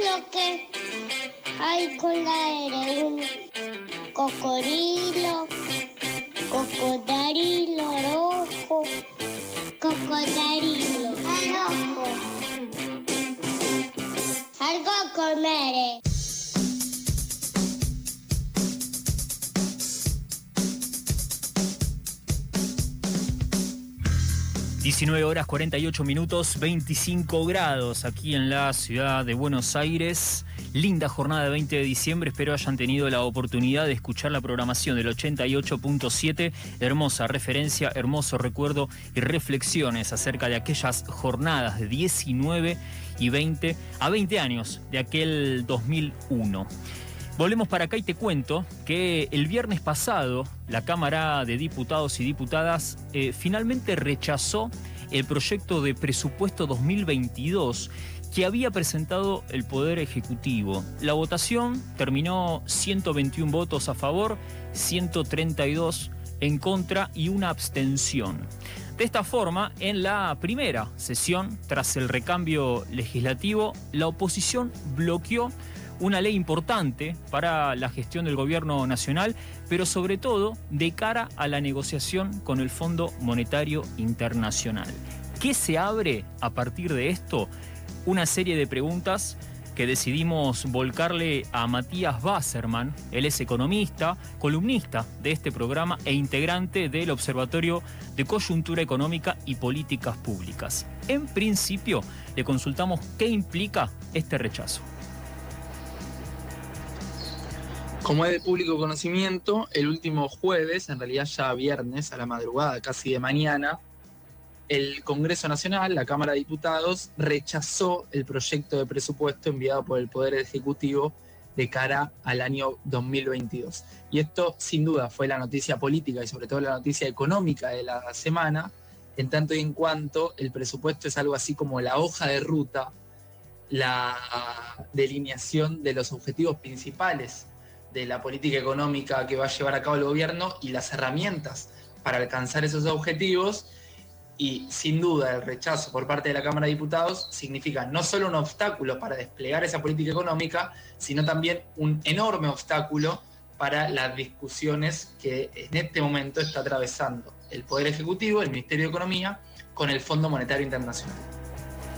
lo que hay con la R? Un cocodrilo, rojo, cocodrilo rojo. Algo a 19 horas 48 minutos, 25 grados aquí en la ciudad de Buenos Aires. Linda jornada de 20 de diciembre. Espero hayan tenido la oportunidad de escuchar la programación del 88.7. Hermosa referencia, hermoso recuerdo y reflexiones acerca de aquellas jornadas de 19 y 20 a 20 años de aquel 2001. Volvemos para acá y te cuento que el viernes pasado la Cámara de Diputados y Diputadas eh, finalmente rechazó el proyecto de presupuesto 2022 que había presentado el Poder Ejecutivo. La votación terminó 121 votos a favor, 132 en contra y una abstención. De esta forma, en la primera sesión, tras el recambio legislativo, la oposición bloqueó una ley importante para la gestión del gobierno nacional, pero sobre todo de cara a la negociación con el Fondo Monetario Internacional. ¿Qué se abre a partir de esto? Una serie de preguntas que decidimos volcarle a Matías Wasserman. Él es economista, columnista de este programa e integrante del Observatorio de Coyuntura Económica y Políticas Públicas. En principio, le consultamos qué implica este rechazo. Como es de público conocimiento, el último jueves, en realidad ya viernes, a la madrugada casi de mañana, el Congreso Nacional, la Cámara de Diputados, rechazó el proyecto de presupuesto enviado por el Poder Ejecutivo de cara al año 2022. Y esto, sin duda, fue la noticia política y sobre todo la noticia económica de la semana, en tanto y en cuanto el presupuesto es algo así como la hoja de ruta, la delineación de los objetivos principales de la política económica que va a llevar a cabo el gobierno y las herramientas para alcanzar esos objetivos. Y sin duda el rechazo por parte de la Cámara de Diputados significa no solo un obstáculo para desplegar esa política económica, sino también un enorme obstáculo para las discusiones que en este momento está atravesando el Poder Ejecutivo, el Ministerio de Economía, con el Fondo Monetario Internacional.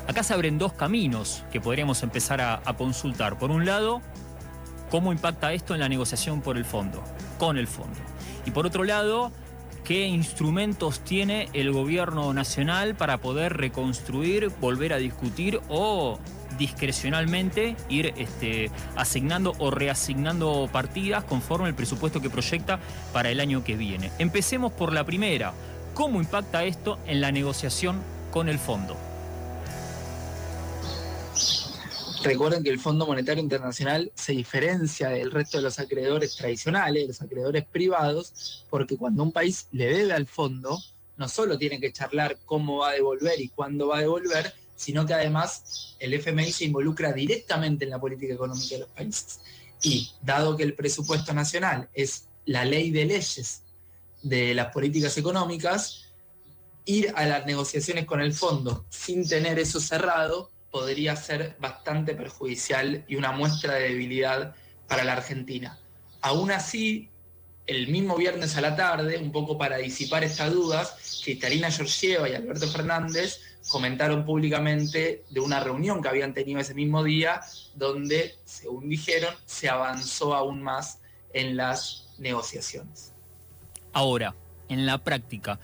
Acá se abren dos caminos que podríamos empezar a, a consultar. Por un lado, cómo impacta esto en la negociación por el fondo, con el fondo. Y por otro lado, qué instrumentos tiene el gobierno nacional para poder reconstruir, volver a discutir o discrecionalmente ir este, asignando o reasignando partidas conforme el presupuesto que proyecta para el año que viene. Empecemos por la primera. ¿Cómo impacta esto en la negociación con el fondo? Recuerden que el Fondo Monetario Internacional se diferencia del resto de los acreedores tradicionales, los acreedores privados, porque cuando un país le debe al fondo, no solo tiene que charlar cómo va a devolver y cuándo va a devolver, sino que además el FMI se involucra directamente en la política económica de los países. Y dado que el presupuesto nacional es la ley de leyes de las políticas económicas, ir a las negociaciones con el fondo sin tener eso cerrado podría ser bastante perjudicial y una muestra de debilidad para la Argentina. Aún así, el mismo viernes a la tarde, un poco para disipar estas dudas, Cristalina Georgieva y Alberto Fernández comentaron públicamente de una reunión que habían tenido ese mismo día, donde, según dijeron, se avanzó aún más en las negociaciones. Ahora, en la práctica,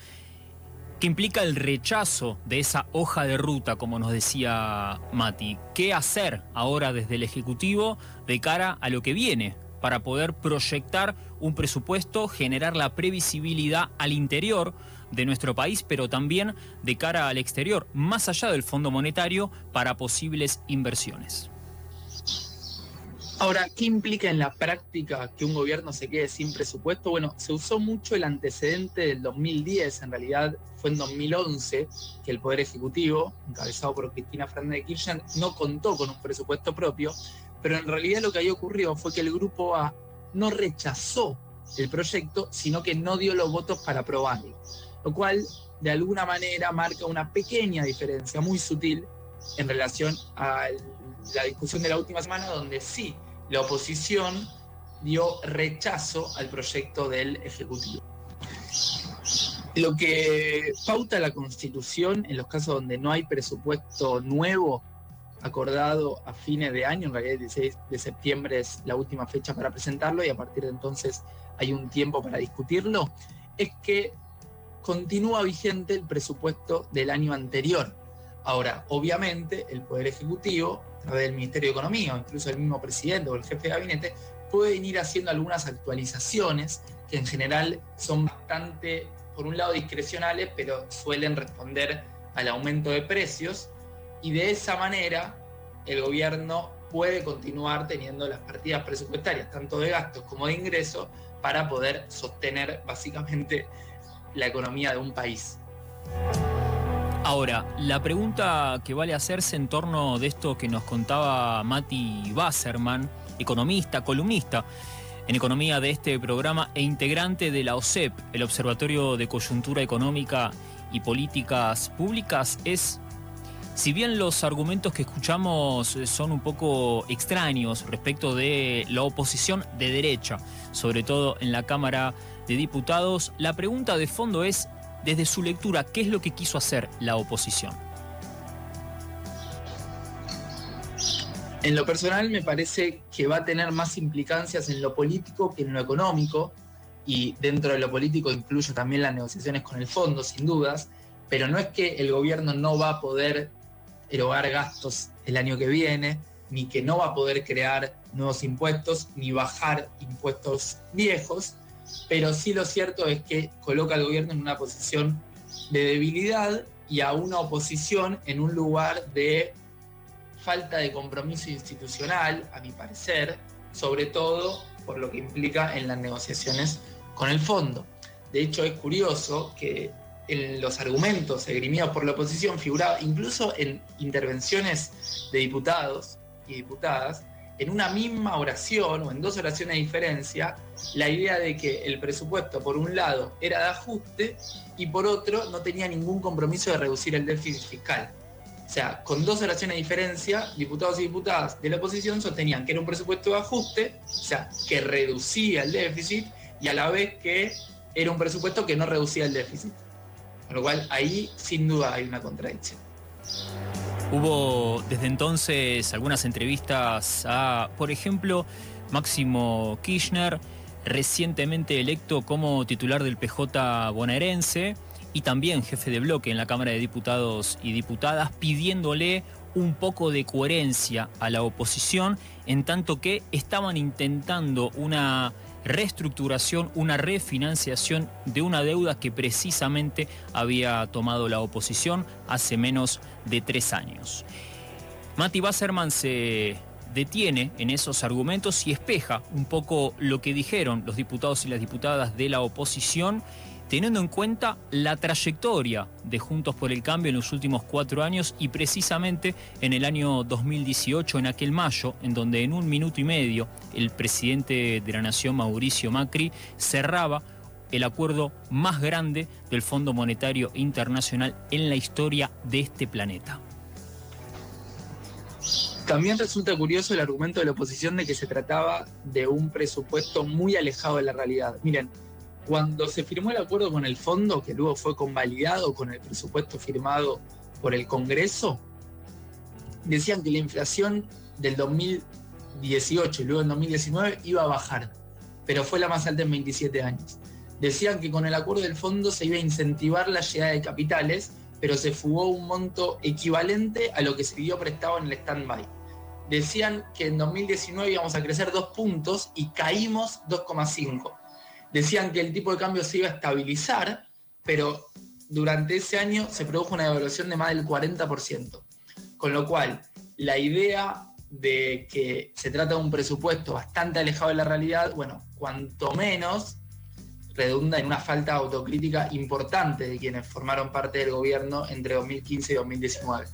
¿qué implica el rechazo de esa hoja de ruta, como nos decía Mati? ¿Qué hacer ahora desde el Ejecutivo de cara a lo que viene? para poder proyectar un presupuesto, generar la previsibilidad al interior de nuestro país, pero también de cara al exterior, más allá del Fondo Monetario, para posibles inversiones. Ahora, ¿qué implica en la práctica que un gobierno se quede sin presupuesto? Bueno, se usó mucho el antecedente del 2010, en realidad fue en 2011 que el Poder Ejecutivo, encabezado por Cristina Fernández de Kirchner, no contó con un presupuesto propio, pero en realidad lo que ahí ocurrió fue que el Grupo A no rechazó el proyecto, sino que no dio los votos para aprobarlo, lo cual de alguna manera marca una pequeña diferencia, muy sutil, en relación a la discusión de la última semana, donde sí, la oposición dio rechazo al proyecto del Ejecutivo. Lo que pauta la Constitución en los casos donde no hay presupuesto nuevo acordado a fines de año, en realidad el 16 de septiembre es la última fecha para presentarlo y a partir de entonces hay un tiempo para discutirlo, es que continúa vigente el presupuesto del año anterior. Ahora, obviamente, el Poder Ejecutivo, a través del Ministerio de Economía, o incluso el mismo presidente o el jefe de gabinete, pueden ir haciendo algunas actualizaciones que en general son bastante, por un lado, discrecionales, pero suelen responder al aumento de precios y de esa manera el gobierno puede continuar teniendo las partidas presupuestarias, tanto de gastos como de ingresos, para poder sostener básicamente la economía de un país. Ahora, la pregunta que vale hacerse en torno de esto que nos contaba Mati Wasserman, economista, columnista en economía de este programa e integrante de la OSEP, el Observatorio de Coyuntura Económica y Políticas Públicas, es si bien los argumentos que escuchamos eh, son un poco extraños respecto de la oposición de derecha, sobre todo en la Cámara de Diputados, la pregunta de fondo es, desde su lectura, ¿qué es lo que quiso hacer la oposición? En lo personal me parece que va a tener más implicancias en lo político que en lo económico, y dentro de lo político incluye también las negociaciones con el fondo, sin dudas, pero no es que el gobierno no va a poder erogar gastos el año que viene, ni que no va a poder crear nuevos impuestos, ni bajar impuestos viejos, pero sí lo cierto es que coloca al gobierno en una posición de debilidad y a una oposición en un lugar de falta de compromiso institucional, a mi parecer, sobre todo por lo que implica en las negociaciones con el fondo. De hecho, es curioso que en los argumentos esgrimidos por la oposición figuraba incluso en intervenciones de diputados y diputadas, en una misma oración o en dos oraciones de diferencia, la idea de que el presupuesto, por un lado, era de ajuste y por otro, no tenía ningún compromiso de reducir el déficit fiscal. O sea, con dos oraciones de diferencia, diputados y diputadas de la oposición sostenían que era un presupuesto de ajuste, o sea, que reducía el déficit, y a la vez que era un presupuesto que no reducía el déficit. Con lo cual ahí sin duda hay una contradicción. Hubo desde entonces algunas entrevistas a, por ejemplo, Máximo Kirchner, recientemente electo como titular del PJ bonaerense y también jefe de bloque en la Cámara de Diputados y Diputadas, pidiéndole un poco de coherencia a la oposición, en tanto que estaban intentando una reestructuración, una refinanciación de una deuda que precisamente había tomado la oposición hace menos de tres años. Mati Wasserman se detiene en esos argumentos y espeja un poco lo que dijeron los diputados y las diputadas de la oposición teniendo en cuenta la trayectoria de Juntos por el Cambio en los últimos cuatro años y precisamente en el año 2018, en aquel mayo, en donde en un minuto y medio el presidente de la Nación, Mauricio Macri, cerraba el acuerdo más grande del Fondo Monetario Internacional en la historia de este planeta. También resulta curioso el argumento de la oposición de que se trataba de un presupuesto muy alejado de la realidad. Miren, cuando se firmó el acuerdo con el fondo, que luego fue convalidado con el presupuesto firmado por el Congreso, decían que la inflación del 2018 y luego en 2019 iba a bajar, pero fue la más alta en 27 años. Decían que con el acuerdo del fondo se iba a incentivar la llegada de capitales, pero se fugó un monto equivalente a lo que se dio prestado en el stand-by. Decían que en 2019 íbamos a crecer dos puntos y caímos 2,5 decían que el tipo de cambio se iba a estabilizar, pero durante ese año se produjo una devaluación de más del 40%. Con lo cual, la idea de que se trata de un presupuesto bastante alejado de la realidad, bueno, cuanto menos redunda en una falta de autocrítica importante de quienes formaron parte del gobierno entre 2015 y 2019.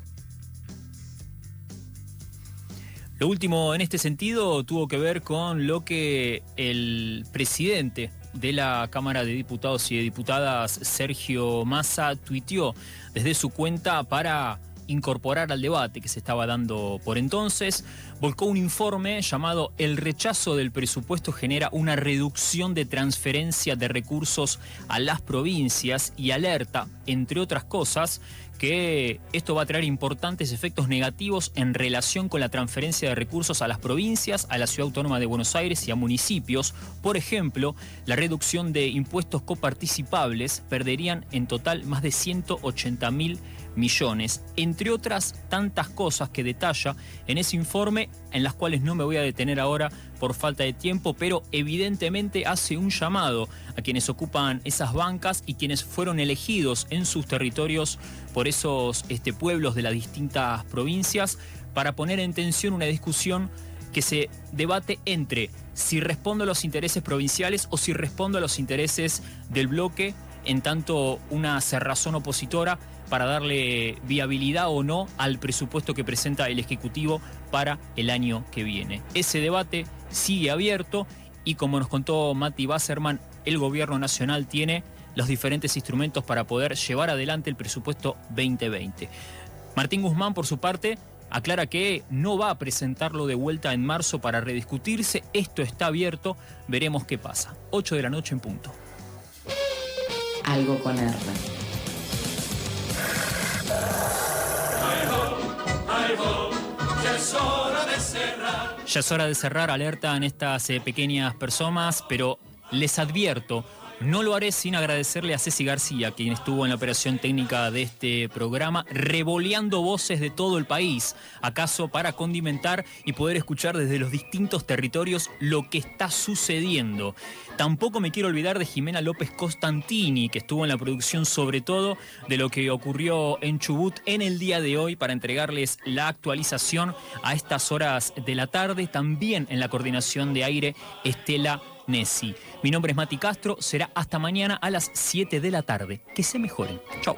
Lo último en este sentido tuvo que ver con lo que el presidente de la Cámara de Diputados y de Diputadas, Sergio Massa, tuiteó desde su cuenta para incorporar al debate que se estaba dando por entonces, volcó un informe llamado El rechazo del presupuesto genera una reducción de transferencia de recursos a las provincias y alerta, entre otras cosas, que esto va a traer importantes efectos negativos en relación con la transferencia de recursos a las provincias, a la Ciudad Autónoma de Buenos Aires y a municipios. Por ejemplo, la reducción de impuestos coparticipables perderían en total más de 180 mil millones, entre otras tantas cosas que detalla en ese informe, en las cuales no me voy a detener ahora por falta de tiempo, pero evidentemente hace un llamado a quienes ocupan esas bancas y quienes fueron elegidos en sus territorios por esos este, pueblos de las distintas provincias para poner en tensión una discusión que se debate entre si respondo a los intereses provinciales o si respondo a los intereses del bloque en tanto una cerrazón opositora para darle viabilidad o no al presupuesto que presenta el Ejecutivo para el año que viene. Ese debate sigue abierto y como nos contó Mati Basserman, el gobierno nacional tiene los diferentes instrumentos para poder llevar adelante el presupuesto 2020. Martín Guzmán, por su parte, aclara que no va a presentarlo de vuelta en marzo para rediscutirse. Esto está abierto, veremos qué pasa. 8 de la noche en punto. Algo con R. de cerrar. Ya es hora de cerrar, alerta en estas eh, pequeñas personas, pero les advierto, no lo haré sin agradecerle a Ceci García, quien estuvo en la operación técnica de este programa, revoleando voces de todo el país, acaso para condimentar y poder escuchar desde los distintos territorios lo que está sucediendo. Tampoco me quiero olvidar de Jimena López Costantini, que estuvo en la producción sobre todo de lo que ocurrió en Chubut en el día de hoy para entregarles la actualización a estas horas de la tarde. También en la coordinación de aire, Estela Nessi. Mi nombre es Mati Castro, será hasta mañana a las 7 de la tarde. Que se mejoren. Chao.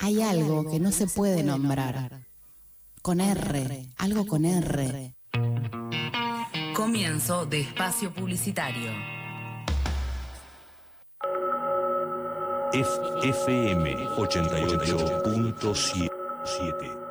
Hay algo que no se puede nombrar. Con R, algo con R. Comienzo de espacio publicitario. FM 88.7